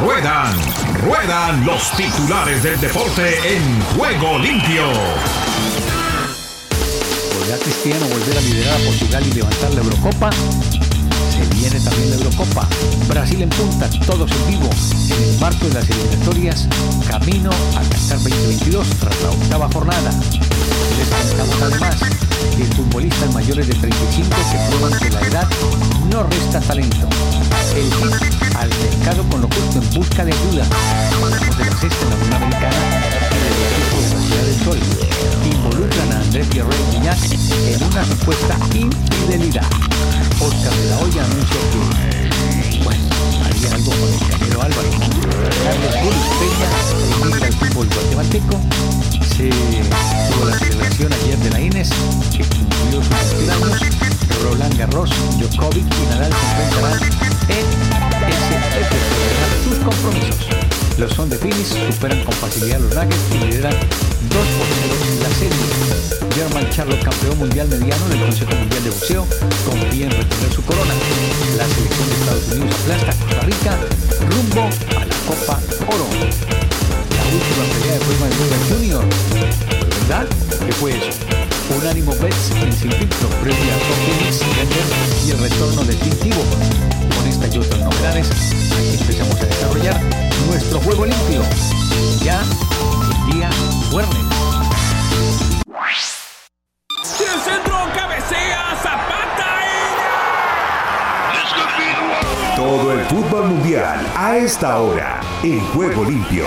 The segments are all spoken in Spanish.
Ruedan, ruedan los titulares del deporte en juego limpio. ¿Podrá Cristiano volver a liderar a Portugal y levantar la Eurocopa? Se viene también la Eurocopa. Brasil en punta, todos en vivo, en el marco de las eliminatorias, camino a Qatar 2022 tras la octava jornada. Les contamos además que futbolistas mayores de 35 que prueban que la edad no resta talento. El hit al mercado con lo justo en busca de ayuda. De la sexta en la Unión Americana y de la Ciudad del Sol. Involucran a Andrés Pierre Guiñac en una supuesta infidelidad. Oscar de la Hoya anunció que, bueno, haría algo con el Canelo Álvaro. Carlos Julio Peña al fútbol guatemalteco. Se tuvo la celebración ayer de la Ines, que cumplió sus 21 años. Roland Garros, Djokovic y Nadal se en Sus compromisos. Los son de Phoenix superan con facilidad los Nuggets y lideran 2 por 0 en la serie. German Charlotte, campeón mundial mediano del Consejo Mundial de Boxeo, confía en retener su corona. La selección de Estados Unidos aplasta a Costa Rica rumbo a la Copa Oro. La última pelea de Floyd Mayweather Jr. ¿Verdad? ¿Qué fue eso? Unánimo Bets en Sin Filtro, previa a Phoenix, y el retorno del Y otras novedades, aquí empezamos a desarrollar nuestro juego limpio. Ya el día viernes. El centro cabecea Zapata Todo el fútbol mundial a esta hora en juego limpio.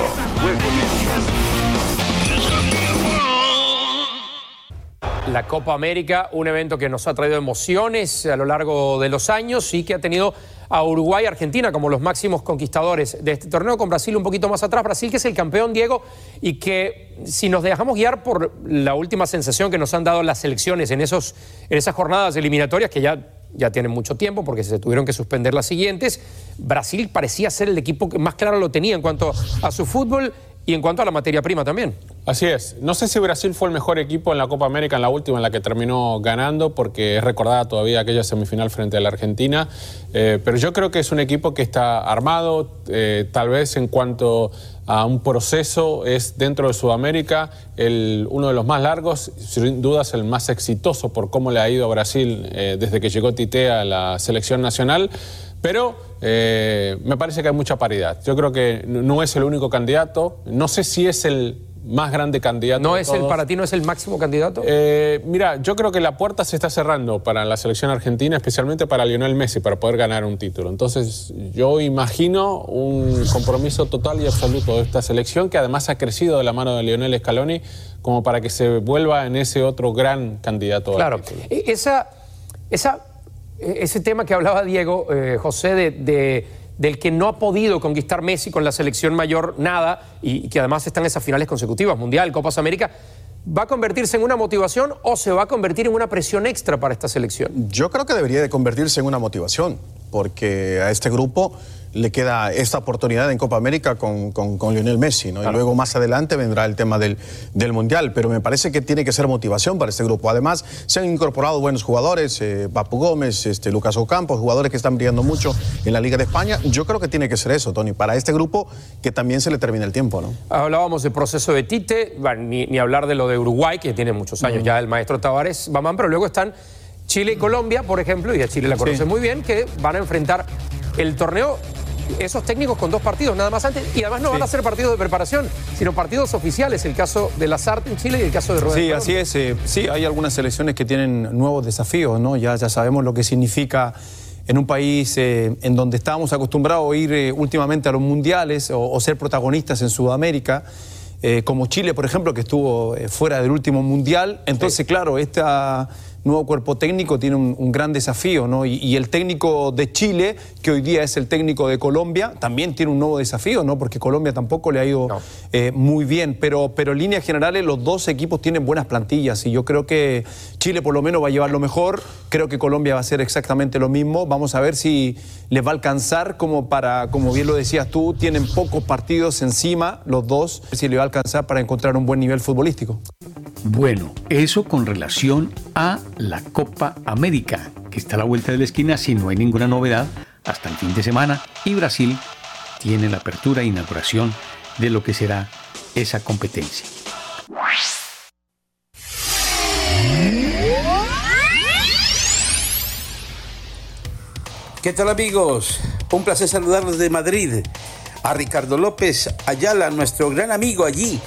La Copa América, un evento que nos ha traído emociones a lo largo de los años y que ha tenido a Uruguay y Argentina como los máximos conquistadores de este torneo, con Brasil un poquito más atrás. Brasil que es el campeón, Diego, y que si nos dejamos guiar por la última sensación que nos han dado las selecciones en, esos, en esas jornadas eliminatorias, que ya, ya tienen mucho tiempo porque se tuvieron que suspender las siguientes, Brasil parecía ser el equipo que más claro lo tenía en cuanto a su fútbol y en cuanto a la materia prima también. Así es. No sé si Brasil fue el mejor equipo en la Copa América, en la última, en la que terminó ganando, porque es recordada todavía aquella semifinal frente a la Argentina. Eh, pero yo creo que es un equipo que está armado, eh, tal vez en cuanto a un proceso, es dentro de Sudamérica el, uno de los más largos, sin dudas el más exitoso por cómo le ha ido a Brasil eh, desde que llegó Tite a la selección nacional. Pero me parece que hay mucha paridad. Yo creo que no es el único candidato. No sé si es el más grande candidato. ¿No es el, para ti no es el máximo candidato? Eh, mira, yo creo que la puerta se está cerrando para la selección argentina, especialmente para Lionel Messi, para poder ganar un título. Entonces, yo imagino un compromiso total y absoluto de esta selección, que además ha crecido de la mano de Lionel Scaloni, como para que se vuelva en ese otro gran candidato. al Claro, título. E- esa, esa, e- ese tema que hablaba Diego, eh, José, de, de- del que no ha podido conquistar Messi con la selección mayor nada y, que además están esas finales consecutivas, Mundial, Copas América, ¿va a convertirse en una motivación o se va a convertir en una presión extra para esta selección? Yo creo que debería de convertirse en una motivación, porque a este grupo le queda esta oportunidad en Copa América con, con- con Lionel Messi, ¿no? Y luego más adelante vendrá el tema del, del Mundial, pero me parece que tiene que ser motivación para este grupo. Además, se han incorporado buenos jugadores, eh, Papu Gómez, este, Lucas Ocampos, jugadores que están brillando mucho en la Liga de España. Yo creo que tiene que ser eso, Tony, para este grupo que también se le termine el tiempo, ¿no? Hablábamos del proceso de Tite, bueno, ni, ni hablar de lo de Uruguay, que tiene muchos años ya el maestro Tavares Bamán, pero luego están Chile y Colombia, por ejemplo, y a Chile la conoce muy bien, que van a enfrentar el torneo, esos técnicos con dos partidos nada más antes, y además no van a ser partidos de preparación, sino partidos oficiales, el caso de Lazarte en Chile y el caso de Rueda. Sí, así es. eh, sí, hay algunas selecciones que tienen nuevos desafíos, ¿no? Ya, ya sabemos lo que significa en un país eh, en donde estábamos acostumbrados a ir eh, últimamente a los mundiales o, o ser protagonistas en Sudamérica. Eh, como Chile, por ejemplo, que estuvo eh, fuera del último mundial. Entonces, claro, este nuevo cuerpo técnico tiene un, un gran desafío, ¿no? Y, y el técnico de Chile, que hoy día es el técnico de Colombia, también tiene un nuevo desafío, ¿no? Porque Colombia tampoco le ha ido No. eh, muy bien, pero, pero en líneas generales los dos equipos tienen buenas plantillas y yo creo que Chile por lo menos va a llevar lo mejor, creo que Colombia va a hacer exactamente lo mismo, vamos a ver si les va a alcanzar como para, como bien lo decías tú, tienen pocos partidos encima los dos, si le va a alcanzar para encontrar un buen nivel futbolístico. Bueno, eso con relación a la Copa América, que está a la vuelta de la esquina si no hay ninguna novedad hasta el fin de semana y Brasil tiene la apertura e inauguración de lo que será esa competencia. ¿Qué tal amigos? Un placer saludarlos de Madrid. A Ricardo López Ayala, nuestro gran amigo allí,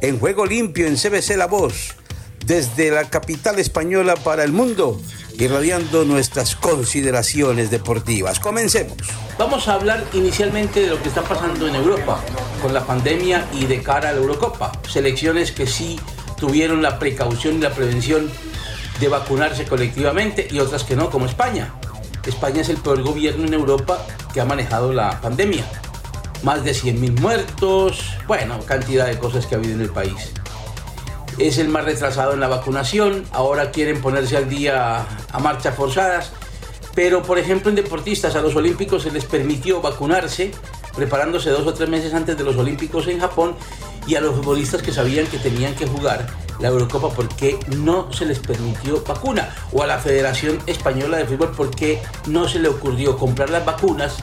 en Juego Limpio, en CBC La Voz, desde la capital española para el mundo, irradiando nuestras consideraciones deportivas. Comencemos. Vamos a hablar inicialmente de lo que está pasando en Europa con la pandemia y de cara a la Eurocopa. Selecciones que sí tuvieron la precaución y la prevención de vacunarse colectivamente y otras que no, como España. España es el peor gobierno en Europa que ha manejado la pandemia. Más de 100.000 muertos, bueno, cantidad de cosas que ha habido en el país. Es el más retrasado en la vacunación, ahora quieren ponerse al día a marchas forzadas, pero por ejemplo en deportistas a los olímpicos se les permitió vacunarse preparándose dos o tres meses antes de los olímpicos en Japón y a los futbolistas que sabían que tenían que jugar la Eurocopa porque no se les permitió vacuna. O a la Federación Española de Fútbol porque no se le ocurrió comprar las vacunas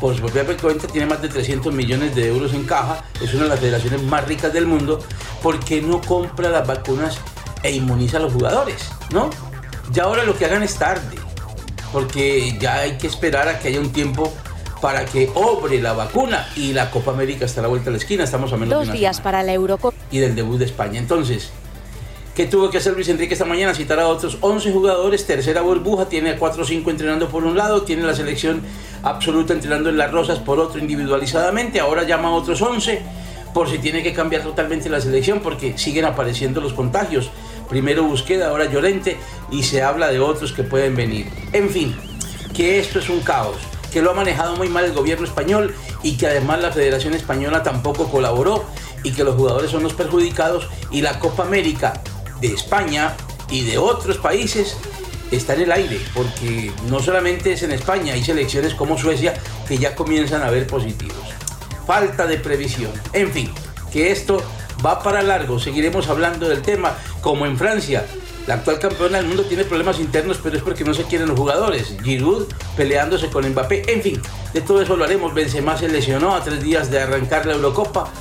por su propia cuenta tiene más de 300 millones de euros en caja, es una de las federaciones más ricas del mundo, porque no compra las vacunas e inmuniza a los jugadores, ¿no? Ya ahora lo que hagan es tarde, porque ya hay que esperar a que haya un tiempo para que obre la vacuna y la Copa América está a la vuelta de la esquina, estamos a menos Dos días para la Eurocopa. Y del debut de España. Entonces, ¿Qué tuvo que hacer Luis Enrique esta mañana? Citar a otros 11 jugadores, tercera burbuja, tiene a 4 o 5 entrenando por un lado, tiene la selección absoluta entrenando en las Rosas por otro individualizadamente, ahora llama a otros 11 por si tiene que cambiar totalmente la selección porque siguen apareciendo los contagios. Primero Busqueda, ahora Llorente y se habla de otros que pueden venir. En fin, que esto es un caos, que lo ha manejado muy mal el gobierno español y que además la Federación Española tampoco colaboró y que los jugadores son los perjudicados y la Copa América de España y de otros países está en el aire, porque no solamente es en España, hay selecciones como Suecia que ya comienzan a ver positivos. Falta de previsión. En fin, que esto va para largo, seguiremos hablando del tema, como en Francia. La actual campeona del mundo tiene problemas internos, pero es porque no se quieren los jugadores. Giroud peleándose con Mbappé. En fin, de todo eso lo haremos. Benzema se lesionó a tres días de arrancar la Eurocopa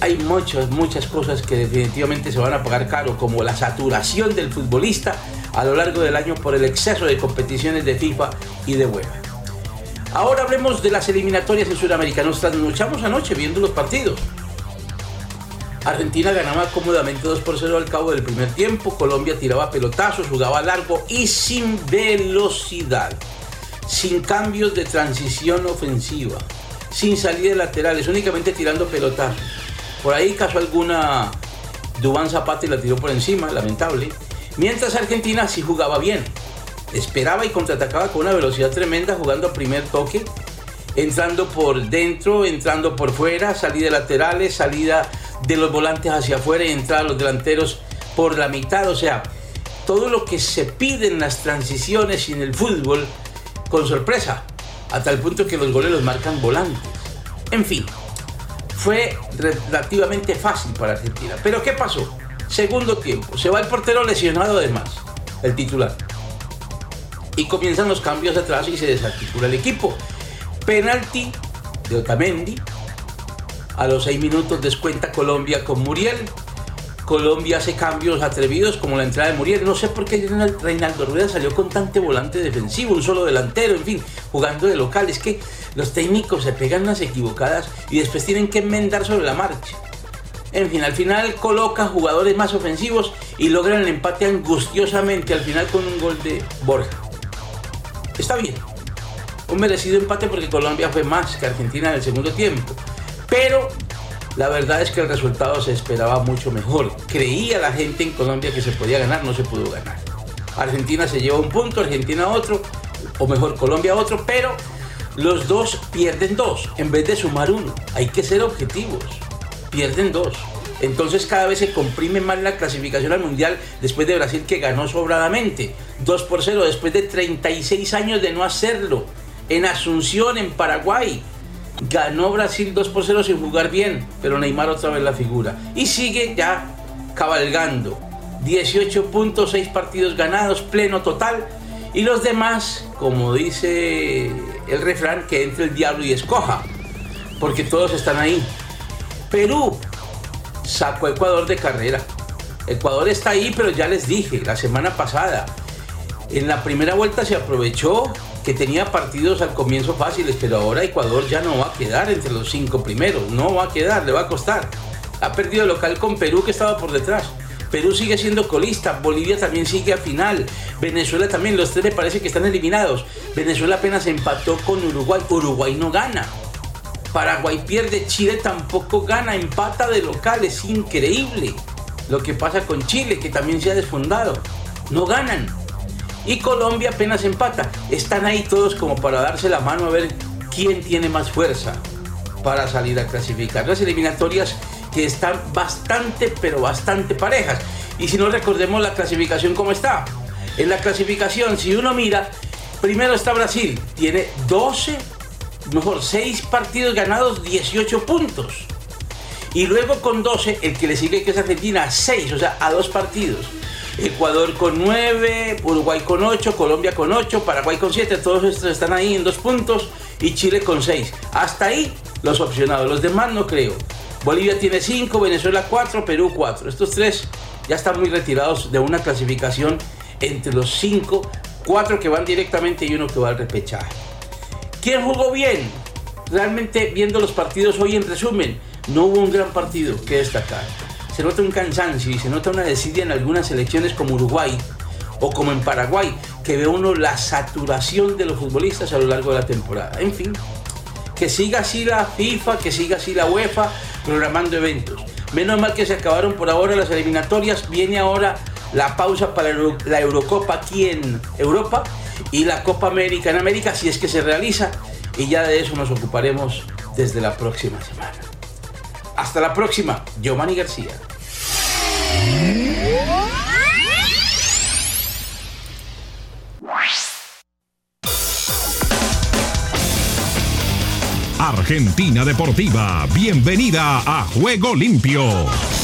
hay muchas, muchas cosas que definitivamente se van a pagar caro, como la saturación del futbolista a lo largo del año por el exceso de competiciones de FIFA y de UEFA. Ahora hablemos de las eliminatorias en Sudamérica. Nos trasnochamos anoche viendo los partidos. Argentina ganaba cómodamente 2 por 0 al cabo del primer tiempo. Colombia tiraba pelotazos, jugaba largo y sin velocidad. Sin cambios de transición ofensiva. Sin salidas laterales, únicamente tirando pelotazos. Por ahí cayó alguna Dubán Zapata y la tiró por encima, lamentable. Mientras Argentina sí jugaba bien. Esperaba y contraatacaba con una velocidad tremenda, jugando a primer toque, entrando por dentro, entrando por fuera, salida de laterales, salida de los volantes hacia afuera y entrada los delanteros por la mitad. O sea, todo lo que se pide en las transiciones y en el fútbol con sorpresa, hasta el punto que los goles los marcan volantes. En fin, fue relativamente fácil para Argentina. Pero ¿qué pasó? Segundo tiempo, se va el portero lesionado además, el titular. Y comienzan los cambios atrás y se desarticula el equipo. Penalti de Otamendi. A los seis minutos descuenta Colombia con Muriel. Colombia hace cambios atrevidos como la entrada de Muriel. No sé por qué Reinaldo Rueda salió con tanto volante defensivo, un solo delantero, en fin, jugando de local. Es que los técnicos se pegan las equivocadas y después tienen que enmendar sobre la marcha. En fin, al final coloca jugadores más ofensivos y logran el empate angustiosamente al final con un gol de Borja. Está bien. Un merecido empate porque Colombia fue más que Argentina en el segundo tiempo. Pero la verdad es que el resultado se esperaba mucho mejor. Creía la gente en Colombia que se podía ganar, no se pudo ganar. Argentina se lleva un punto, Argentina otro, o mejor Colombia otro, pero los dos pierden dos en vez de sumar uno. Hay que ser objetivos. Pierden dos. Entonces cada vez se comprime más la clasificación al Mundial después de Brasil que ganó sobradamente. 2 por 0 después de 36 años de no hacerlo. En Asunción, en Paraguay. Ganó Brasil 2 por 0 sin jugar bien, pero Neymar otra vez la figura. Y sigue ya cabalgando. 18.6 partidos ganados, pleno total. Y los demás, como dice el refrán, que entre el diablo y escoja. porque todos están ahí. Perú sacó a Ecuador de carrera. Ecuador está ahí, pero ya les dije la semana pasada, en la primera vuelta se aprovechó que tenía partidos al comienzo fáciles, pero ahora Ecuador ya no va a quedar entre los cinco primeros, no va a quedar, le va a costar. Ha perdido local con Perú que estaba por detrás. Perú sigue siendo colista, Bolivia también sigue a final, Venezuela también, los tres me parece que están eliminados. Venezuela apenas empató con Uruguay, Uruguay no gana. Paraguay pierde, Chile tampoco gana, empata de local, es increíble. Lo que pasa con Chile, que también se ha desfondado, no ganan. Y Colombia apenas empata. Están ahí todos como para darse la mano a ver quién tiene más fuerza para salir a clasificar. Las eliminatorias que están bastante, pero bastante parejas. Y si no recordemos la clasificación como está. En la clasificación, si uno mira, primero está Brasil, tiene 12, mejor 6 partidos ganados, 18 puntos. Y luego con 12, el que le sigue que es Argentina, 6, o sea, a dos partidos. Ecuador con 9, Uruguay con 8, Colombia con 8, Paraguay con 7, todos estos están ahí en dos puntos y Chile con 6. Hasta ahí los opcionados, los demás no creo. Bolivia tiene 5, Venezuela 4, Perú 4. Estos tres ya están muy retirados de una clasificación entre los 5, 4 que van directamente y uno que va al repechaje. ¿Quién jugó bien? Realmente viendo los partidos hoy en resumen, no hubo un gran partido que destacar. Se nota un cansancio y se nota una desidia en algunas selecciones como Uruguay o como en Paraguay, que ve uno la saturación de los futbolistas a lo largo de la temporada. En fin, que siga así la FIFA, que siga así la UEFA, programando eventos. Menos mal que se acabaron por ahora las eliminatorias, viene ahora la pausa para la Eurocopa aquí en Europa y la Copa América en América, si es que se realiza, y ya de eso nos ocuparemos desde la próxima semana. Hasta la próxima, Giovanni García. Argentina Deportiva, bienvenida a Juego Limpio.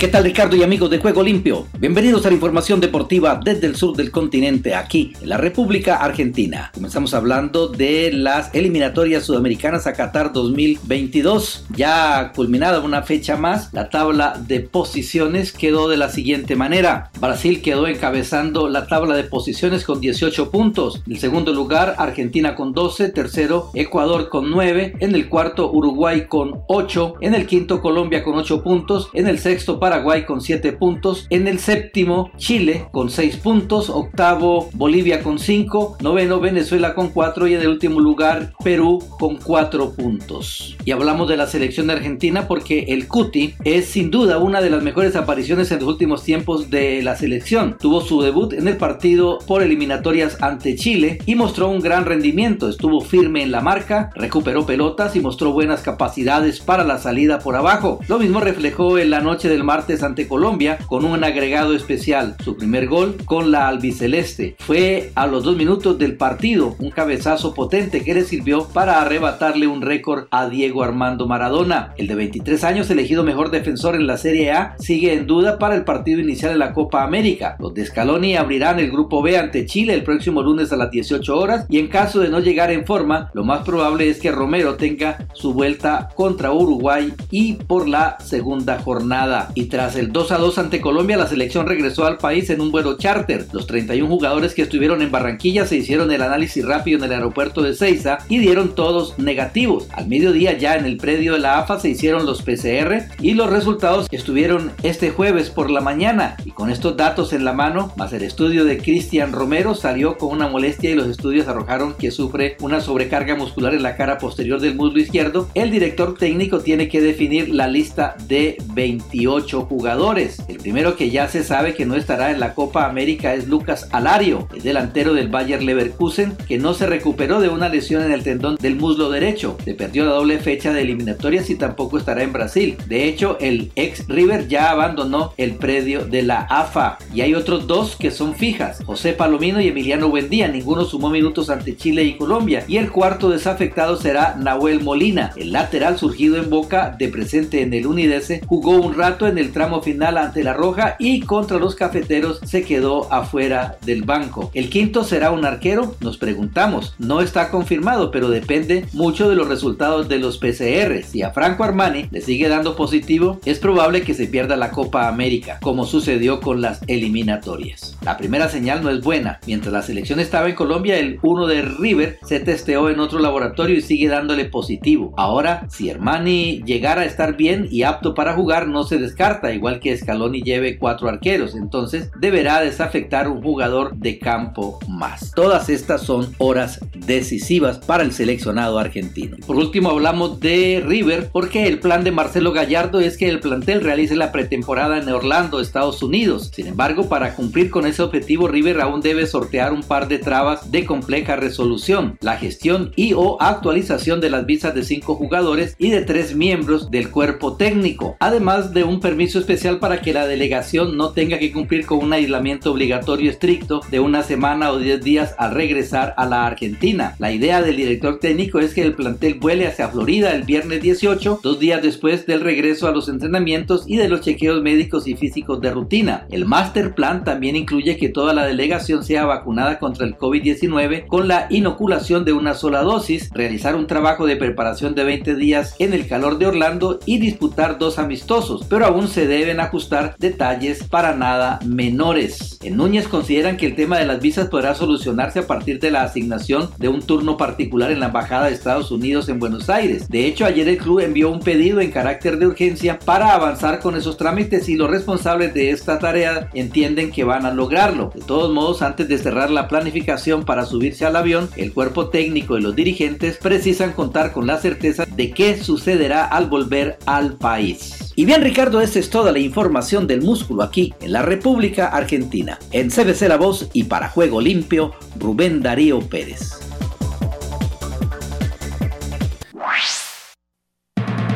¿Qué tal Ricardo y amigos de Juego Limpio? Bienvenidos a la información deportiva desde el sur del continente, aquí en la República Argentina. Comenzamos hablando de las eliminatorias sudamericanas a Qatar 2022. Ya culminada una fecha más, la tabla de posiciones quedó de la siguiente manera. Brasil quedó encabezando la tabla de posiciones con 18 puntos. En el segundo lugar, Argentina con 12. Tercero, Ecuador con 9. En el cuarto, Uruguay con 8. En el quinto, Colombia con 8 puntos. En el sexto, Paraguay con 7 puntos. En el séptimo, Chile con 6 puntos. Octavo, Bolivia con 5. Noveno, Venezuela con 4. Y en el último lugar, Perú con 4 puntos. Y hablamos de la selección de Argentina porque el Cuti es sin duda una de las mejores apariciones en los últimos tiempos de la selección. Tuvo su debut en el partido por eliminatorias ante Chile y mostró un gran rendimiento. Estuvo firme en la marca, recuperó pelotas y mostró buenas capacidades para la salida por abajo. Lo mismo reflejó en la noche del martes ante Colombia con un agregado especial. Su primer gol con la albiceleste fue a los dos minutos del partido, un cabezazo potente que le sirvió para arrebatarle un récord a Diego Armando Maradona. El de 23 años, elegido mejor defensor en la Serie A, sigue en duda para el partido inicial de la Copa América. Los de Scaloni abrirán el grupo B ante Chile el próximo lunes a las 18 horas y en caso de no llegar en forma, lo más probable es que Romero tenga su vuelta contra Uruguay y por la segunda jornada. Tras el 2 a 2 ante Colombia, la selección regresó al país en un vuelo charter. Los 31 jugadores que estuvieron en Barranquilla se hicieron el análisis rápido en el aeropuerto de Ceiza y dieron todos negativos. Al mediodía ya en el predio de la AFA se hicieron los PCR y los resultados estuvieron este jueves por la mañana. Y con estos datos en la mano, más el estudio de Cristian Romero salió con una molestia y los estudios arrojaron que sufre una sobrecarga muscular en la cara posterior del muslo izquierdo. El director técnico tiene que definir la lista de 28 jugadores. El primero que ya se sabe que no estará en la Copa América es Lucas Alario, el delantero del Bayer Leverkusen, que no se recuperó de una lesión en el tendón del muslo derecho. Se perdió la doble fecha de eliminatorias y tampoco estará en Brasil. De hecho, el ex River ya abandonó el predio de la AFA. Y hay otros dos que son fijas, José Palomino y Emiliano Buendía. Ninguno sumó minutos ante Chile y Colombia. Y el cuarto desafectado será Nahuel Molina, el lateral surgido en Boca de presente en el Unidese. Jugó un rato en el el tramo final ante la Roja y contra los cafeteros se quedó afuera del banco. ¿El quinto será un arquero? Nos preguntamos. No está confirmado, pero depende mucho de los resultados de los PCR. Si a Franco Armani le sigue dando positivo, es probable que se pierda la Copa América, como sucedió con las eliminatorias. La primera señal no es buena. Mientras la selección estaba en Colombia, el 1 de River se testeó en otro laboratorio y sigue dándole positivo. Ahora, si Armani llegara a estar bien y apto para jugar, no se descarta, igual que Scaloni lleve cuatro arqueros, entonces deberá desafectar un jugador de campo más. Todas estas son horas decisivas para el seleccionado argentino. Por último, hablamos de River, porque el plan de Marcelo Gallardo es que el plantel realice la pretemporada en Orlando, Estados Unidos. Sin embargo, para cumplir con ese objetivo, River aún debe sortear un par de trabas de compleja resolución, la gestión y o actualización de las visas de cinco jugadores y de tres miembros del cuerpo técnico, además de un permiso especial para que la delegación no tenga que cumplir con un aislamiento obligatorio estricto de una semana o diez días al regresar a la Argentina. La idea del director técnico es que el plantel vuele hacia Florida el viernes 18, dos días después del regreso a los entrenamientos y de los chequeos médicos y físicos de rutina. El master plan también incluye que toda la delegación sea vacunada contra el COVID-19 con la inoculación de una sola dosis, realizar un trabajo de preparación de 20 días en el calor de Orlando y disputar dos amistosos, pero aún se deben ajustar detalles para nada menores. En Núñez consideran que el tema de las visas podrá solucionarse a partir de la asignación de un turno particular en la Embajada de Estados Unidos en Buenos Aires. De hecho, ayer el club envió un pedido en carácter de urgencia para avanzar con esos trámites y los responsables de esta tarea entienden que van a lograrlo. De todos modos, antes de cerrar la planificación para subirse al avión, el cuerpo técnico y los dirigentes precisan contar con la certeza de qué sucederá al volver al país. Y bien Ricardo, esta es toda la información del músculo aquí en la República Argentina. En CBC La Voz y para Juego Limpio, Rubén Darío Pérez.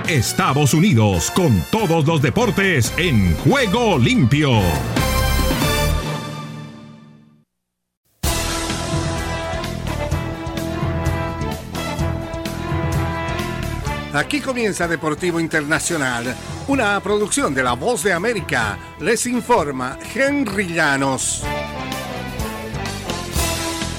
Estados Unidos con todos los deportes en Juego Limpio. Aquí comienza Deportivo Internacional, una producción de La Voz de América. Les informa Henry Llanos.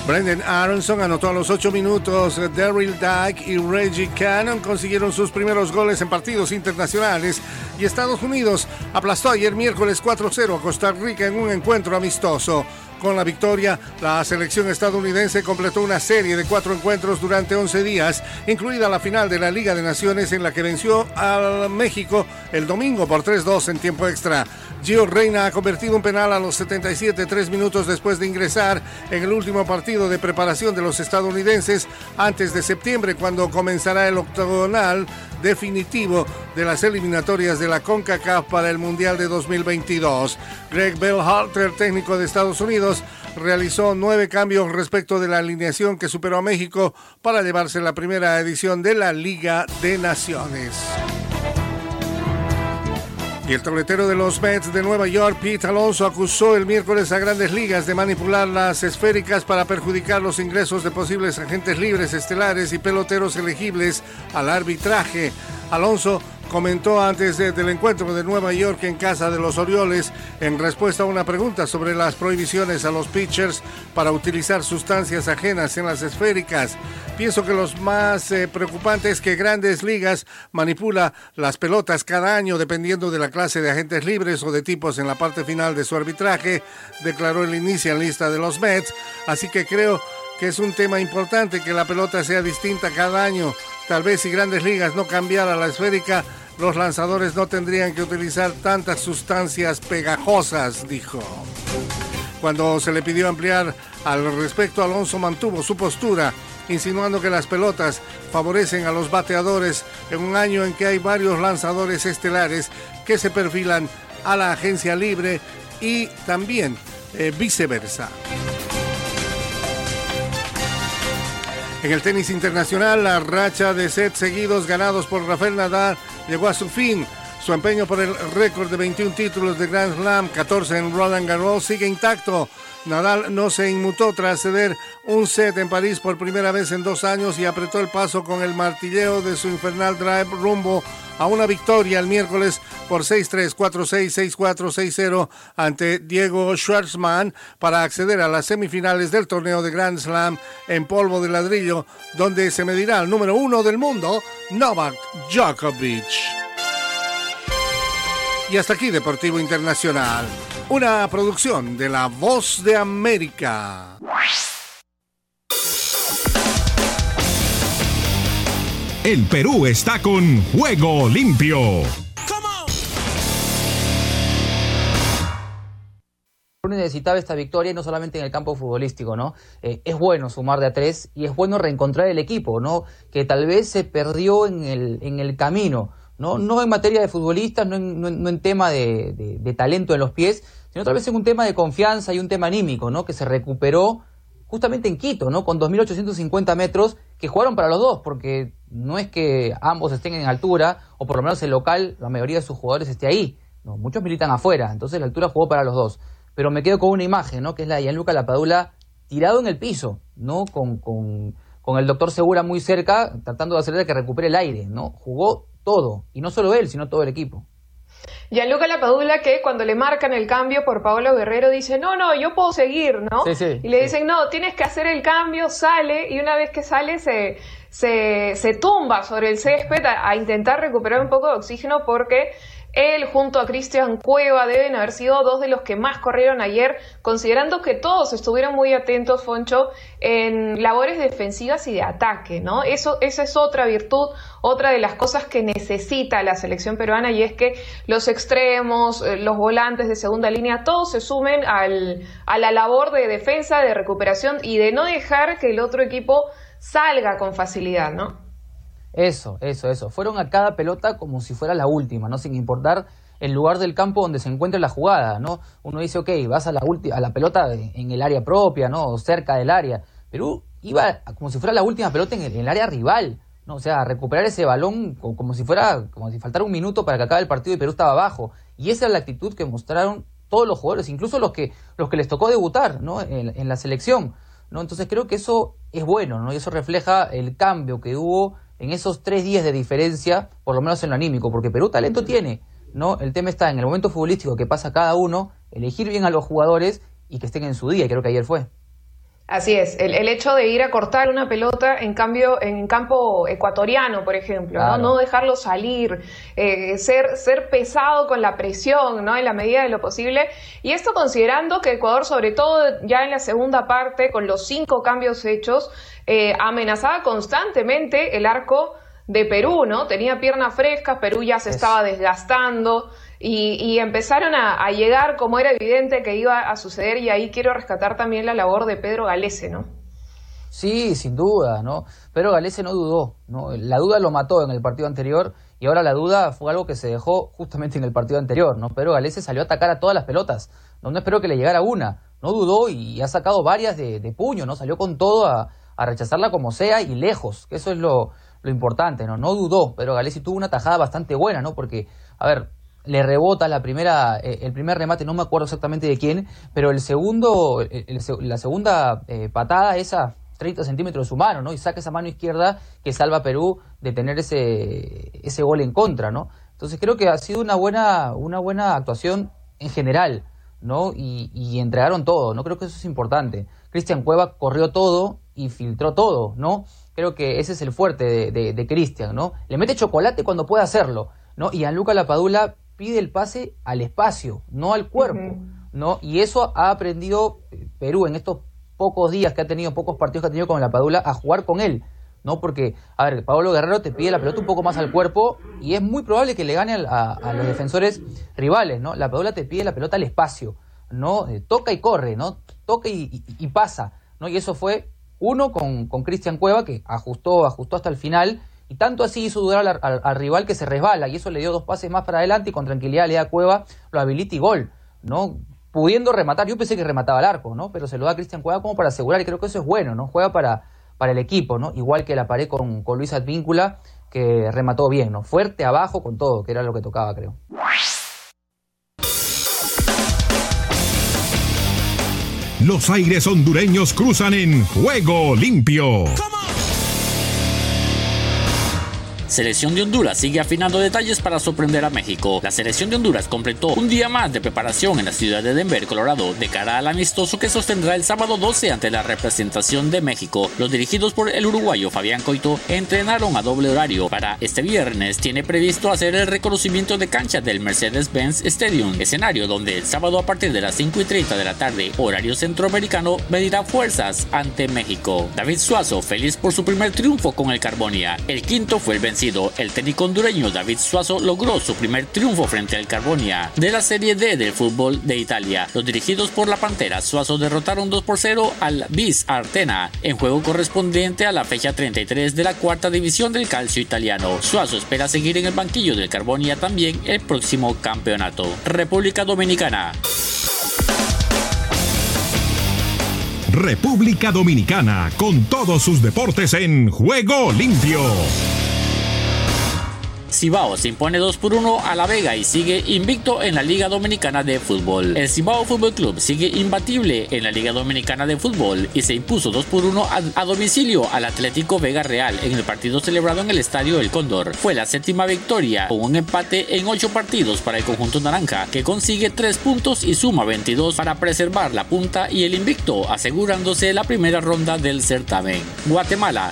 Brendan Aronson anotó a los 8 minutos. Daryl Dyke y Reggie Cannon consiguieron sus primeros goles en partidos internacionales. Y Estados Unidos aplastó ayer miércoles 4-0 a Costa Rica en un encuentro amistoso. Con la victoria, la selección estadounidense completó una serie de cuatro encuentros durante 11 días, incluida la final de la Liga de Naciones en la que venció al México el domingo por 3-2 en tiempo extra. Gio Reina ha convertido un penal a los 77, tres minutos después de ingresar en el último partido de preparación de los estadounidenses antes de septiembre, cuando comenzará el octogonal definitivo de las eliminatorias de la CONCACAF para el Mundial de 2022. Greg Bellhalter, técnico de Estados Unidos, realizó nueve cambios respecto de la alineación que superó a México para llevarse la primera edición de la Liga de Naciones. Y el tabletero de los Mets de Nueva York, Pete Alonso, acusó el miércoles a grandes ligas de manipular las esféricas para perjudicar los ingresos de posibles agentes libres, estelares y peloteros elegibles al arbitraje. Alonso comentó antes del encuentro de Nueva York en casa de los Orioles en respuesta a una pregunta sobre las prohibiciones a los pitchers para utilizar sustancias ajenas en las esféricas. Pienso que los más eh, preocupantes es que Grandes Ligas manipula las pelotas cada año dependiendo de la clase de agentes libres o de tipos en la parte final de su arbitraje, declaró el inicialista de los Mets, así que creo que es un tema importante que la pelota sea distinta cada año. Tal vez si grandes ligas no cambiara la esférica, los lanzadores no tendrían que utilizar tantas sustancias pegajosas, dijo. Cuando se le pidió ampliar al respecto, Alonso mantuvo su postura, insinuando que las pelotas favorecen a los bateadores en un año en que hay varios lanzadores estelares que se perfilan a la agencia libre y también eh, viceversa. En el tenis internacional, la racha de sets seguidos ganados por Rafael Nadal llegó a su fin. Su empeño por el récord de 21 títulos de Grand Slam, 14 en Roland Garros, sigue intacto. Nadal no se inmutó tras ceder un set en París por primera vez en dos años y apretó el paso con el martilleo de su infernal drive rumbo a una victoria el miércoles por 6-3, 4-6, 6-4, 6-0 ante Diego Schwartzman para acceder a las semifinales del torneo de Grand Slam en polvo de ladrillo, donde se medirá el número uno del mundo, Novak Djokovic. Y hasta aquí Deportivo Internacional, una producción de La Voz de América. El Perú está con Juego Limpio. necesitaba esta victoria no solamente en el campo futbolístico, ¿no? Eh, es bueno sumar de a tres y es bueno reencontrar el equipo, ¿no? Que tal vez se perdió en el, en el camino, ¿no? No en materia de futbolistas, no en, tema de, de, talento en los pies, sino tal vez en un tema de confianza y un tema anímico, ¿no? Que se recuperó justamente en Quito, ¿no? Con 2.850 metros que jugaron para los dos, porque no es que ambos estén en altura, o por lo menos el local, la mayoría de sus jugadores esté ahí. No, muchos militan afuera, entonces la altura jugó para los dos. Pero me quedo con una imagen, ¿no? Que es la de Gianluca Lapadula tirado en el piso, ¿no? Con, con, con el doctor Segura muy cerca, tratando de hacerle que recupere el aire, ¿no? Jugó todo, y no solo él, sino todo el equipo. Gianluca Lapadula que cuando le marcan el cambio por Paolo Guerrero dice, no, no, yo puedo seguir, ¿no? y le dicen, no, tienes que hacer el cambio, sale, y una vez que sale se, se, se tumba sobre el césped a intentar recuperar un poco de oxígeno porque él junto a Cristian Cueva deben haber sido dos de los que más corrieron ayer, considerando que todos estuvieron muy atentos, Foncho, en labores defensivas y de ataque, ¿no? Eso, esa es otra virtud, otra de las cosas que necesita la selección peruana y es que los extremos, eh, los volantes de segunda línea, todos se sumen al, a la labor de defensa, de recuperación y de no dejar que el otro equipo salga con facilidad, ¿no? Eso, eso, eso. Fueron a cada pelota como si fuera la última, ¿no? Sin importar el lugar del campo donde se encuentre la jugada, ¿no? Uno dice, ok, vas a la, a la pelota en el área propia, ¿no? O cerca del área. Perú iba como si fuera la última pelota en el, área rival, ¿no? O sea, recuperar ese balón como, si fuera, como si faltara un minuto para que acabe el partido y Perú estaba abajo. Y esa es la actitud que mostraron todos los jugadores, incluso los que, los que les tocó debutar, ¿no? En, en la selección, ¿no? Entonces creo que eso es bueno, ¿no? Y eso refleja el cambio que hubo en esos tres días de diferencia, por lo menos en lo anímico, porque Perú talento tiene, ¿no? El tema está en el momento futbolístico que pasa cada uno, elegir bien a los jugadores y que estén en su día, y creo que ayer fue. Así es, el, hecho de ir a cortar una pelota en cambio en campo ecuatoriano, por ejemplo, ¿no? no dejarlo salir, eh, ser, ser pesado con la presión, ¿no? En la medida de lo posible. Y esto considerando que Ecuador, sobre todo ya en la segunda parte, con los cinco cambios hechos, eh, amenazaba constantemente el arco de Perú, ¿no? Tenía piernas frescas, Perú ya se estaba desgastando y, empezaron a, llegar como era evidente que iba a suceder y ahí quiero rescatar también la labor de Pedro Galese, ¿no? Sí, sin duda, ¿no? Pedro Galese no dudó, ¿no? La duda lo mató en el partido anterior y ahora la duda fue algo que se dejó justamente en el partido anterior, ¿no? Pedro Galese salió a atacar a todas las pelotas, no, no espero que le llegara una, no dudó y ha sacado varias de, puño, ¿no? Salió con todo a, rechazarla como sea y lejos, que eso es lo, lo importante, ¿no? No dudó, pero Galesi tuvo una tajada bastante buena, ¿no? Porque, a ver, le rebota la primera, eh, el primer remate, no me acuerdo exactamente de quién, pero el segundo, la segunda eh, patada, esa 30 centímetros de su mano, ¿no? Y saca esa mano izquierda que salva a Perú de tener ese, ese gol en contra, ¿no? Entonces creo que ha sido una buena, una buena actuación en general, ¿no? Y, y entregaron todo, ¿no? Creo que eso es importante. Cristian Cueva corrió todo y filtró todo, ¿no? Creo que ese es el fuerte de, de, Cristian, ¿no? Le mete chocolate cuando puede hacerlo, ¿no? Y a Luca Lapadula pide el pase al espacio, no al cuerpo, ¿no? Y eso ha aprendido eh, Perú en estos pocos días que ha tenido, pocos partidos que ha tenido con la Padula, a jugar con él, ¿no? Porque, a ver, Pablo Guerrero te pide la pelota un poco más al cuerpo y es muy probable que le gane a, los defensores rivales, ¿no? La Padula te pide la pelota al espacio, ¿no? Eh, toca y corre, ¿no? Toca y, y pasa, ¿no? Y eso fue uno con Cristian Cueva, que ajustó, ajustó hasta el final, y tanto así hizo dudar al, rival que se resbala, y eso le dio dos pases más para adelante y con tranquilidad le da Cueva, lo habilita y gol, ¿no? Pudiendo rematar, yo pensé que remataba el arco, ¿no? Pero se lo da a Cristian Cueva como para asegurar, y creo que eso es bueno, ¿no? Juega para, para el equipo, ¿no? Igual que la pared con, con Luis Advíncula, que remató bien, ¿no? Fuerte, abajo, con todo, que era lo que tocaba, creo. Los aires hondureños cruzan en juego limpio. Selección de Honduras sigue afinando detalles para sorprender a México. La selección de Honduras completó un día más de preparación en la ciudad de Denver, Colorado, de cara al amistoso que sostendrá el sábado 12 ante la representación de México. Los dirigidos por el uruguayo Fabián Coito entrenaron a doble horario. Para este viernes tiene previsto hacer el reconocimiento de cancha del Mercedes-Benz Stadium, escenario donde el sábado a partir de las 5 y 30 de la tarde, horario centroamericano, medirá fuerzas ante México. David Suazo, feliz por su primer triunfo con el Carbonia. El quinto fue el vencido el técnico hondureño David Suazo logró su primer triunfo frente al Carbonia de la Serie D del fútbol de Italia. Los dirigidos por la Pantera Suazo derrotaron 2 por 0 al Bis Artena en juego correspondiente a la fecha 33 de la cuarta división del calcio italiano. Suazo espera seguir en el banquillo del Carbonia también el próximo campeonato. República Dominicana. República Dominicana, con todos sus deportes en juego limpio. Cibao se impone 2 por 1 a La Vega y sigue invicto en la Liga Dominicana de Fútbol. El Cibao Fútbol Club sigue imbatible en la Liga Dominicana de Fútbol y se impuso 2 por 1 a, domicilio al Atlético Vega Real en el partido celebrado en el Estadio El Cóndor. Fue la séptima victoria con un empate en 8 partidos para el conjunto naranja que consigue 3 puntos y suma 22 para preservar la punta y el invicto asegurándose la primera ronda del certamen. Guatemala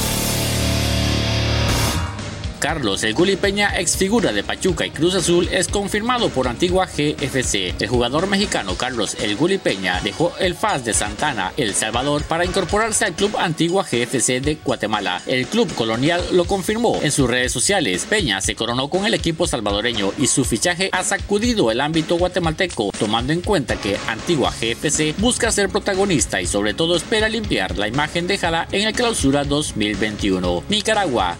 Carlos El Guli Peña, ex figura de Pachuca y Cruz Azul, es confirmado por Antigua GFC. El jugador mexicano Carlos El Guli Peña dejó el FAS de Santana, El Salvador, para incorporarse al club Antigua GFC de Guatemala. El club colonial lo confirmó en sus redes sociales. Peña se coronó con el equipo salvadoreño y su fichaje ha sacudido el ámbito guatemalteco, tomando en cuenta que Antigua GFC busca ser protagonista y sobre todo espera limpiar la imagen dejada en el clausura 2021. Nicaragua.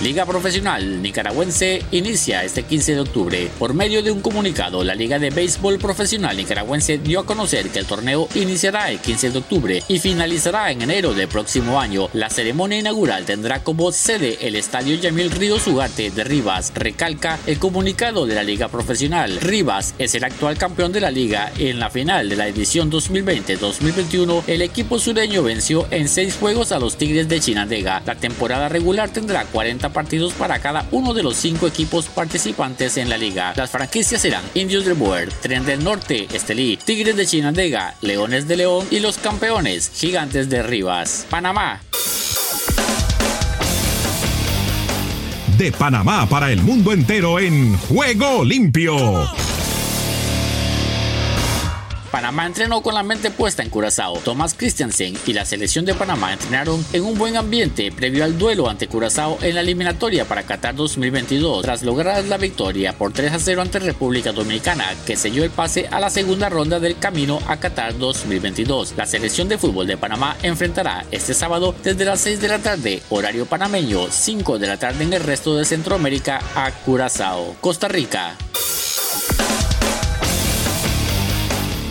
Liga Profesional Nicaragüense inicia este 15 de octubre. Por medio de un comunicado, la Liga de Béisbol Profesional Nicaragüense dio a conocer que el torneo iniciará el 15 de octubre y finalizará en enero del próximo año. La ceremonia inaugural tendrá como sede el Estadio Yamil Ríos Ugarte de Rivas. Recalca el comunicado de la Liga Profesional. Rivas es el actual campeón de la liga. En la final de la edición 2020-2021, el equipo sureño venció en seis juegos a los Tigres de Chinandega. La temporada regular tendrá 40 partidos para cada uno de los cinco equipos participantes en la liga. Las franquicias serán Indios de Boer, Tren del Norte, Estelí, Tigres de Chinandega, Leones de León y los campeones Gigantes de Rivas. Panamá. De Panamá para el mundo entero en Juego Limpio. Panamá entrenó con la mente puesta en Curazao. Tomás Christiansen y la selección de Panamá entrenaron en un buen ambiente previo al duelo ante Curazao en la eliminatoria para Qatar 2022, tras lograr la victoria por 3 a 0 ante República Dominicana, que selló el pase a la segunda ronda del camino a Qatar 2022. La selección de fútbol de Panamá enfrentará este sábado desde las 6 de la tarde, horario panameño, 5 de la tarde en el resto de Centroamérica a Curazao. Costa Rica.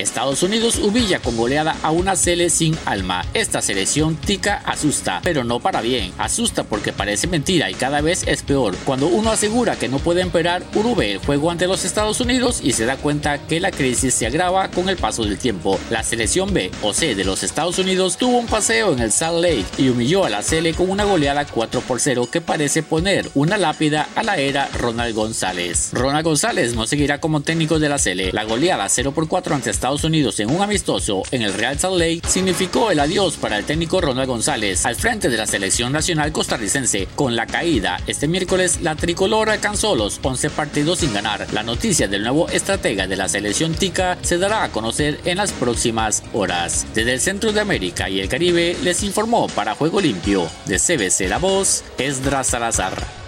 Estados Unidos humilla con goleada a una Sele sin alma. Esta selección tica asusta, pero no para bien. Asusta porque parece mentira y cada vez es peor. Cuando uno asegura que no puede empeorar, uno ve el juego ante los Estados Unidos y se da cuenta que la crisis se agrava con el paso del tiempo. La selección B o C de los Estados Unidos tuvo un paseo en el Salt Lake y humilló a la Sele con una goleada 4 por 0 que parece poner una lápida a la era Ronald González. Ronald González no seguirá como técnico de la Sele. La goleada 0 por 4 ante Unidos en un amistoso en el Real Salt Lake significó el adiós para el técnico Ronald González al frente de la selección nacional costarricense. Con la caída este miércoles, la tricolor alcanzó los 11 partidos sin ganar. La noticia del nuevo estratega de la selección tica se dará a conocer en las próximas horas. Desde el centro de América y el Caribe les informó para Juego Limpio de CBC La Voz, Esdras Salazar.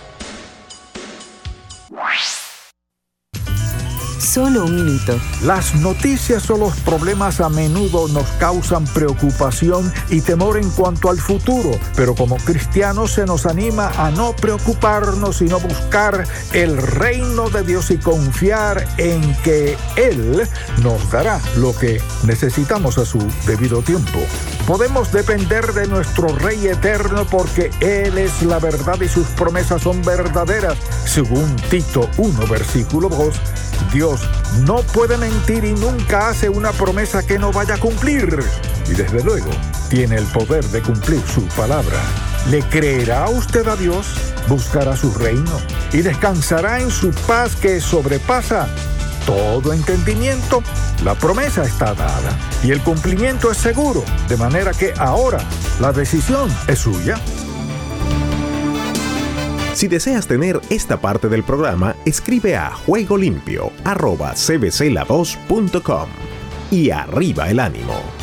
Solo un minuto. Las noticias o los problemas a menudo nos causan preocupación y temor en cuanto al futuro, pero como cristianos se nos anima a no preocuparnos, sino buscar el reino de Dios y confiar en que Él nos dará lo que necesitamos a su debido tiempo. Podemos depender de nuestro Rey eterno porque Él es la verdad y sus promesas son verdaderas. Según Tito 1, versículo 2, Dios no puede mentir y nunca hace una promesa que no vaya a cumplir. Y desde luego, tiene el poder de cumplir su palabra. ¿Le creerá usted a Dios? Buscará su reino y descansará en su paz que sobrepasa todo entendimiento, la promesa está dada y el cumplimiento es seguro, de manera que ahora la decisión es suya. Si deseas tener esta parte del programa, escribe a juegolimpio.cbcla2.com y arriba el ánimo.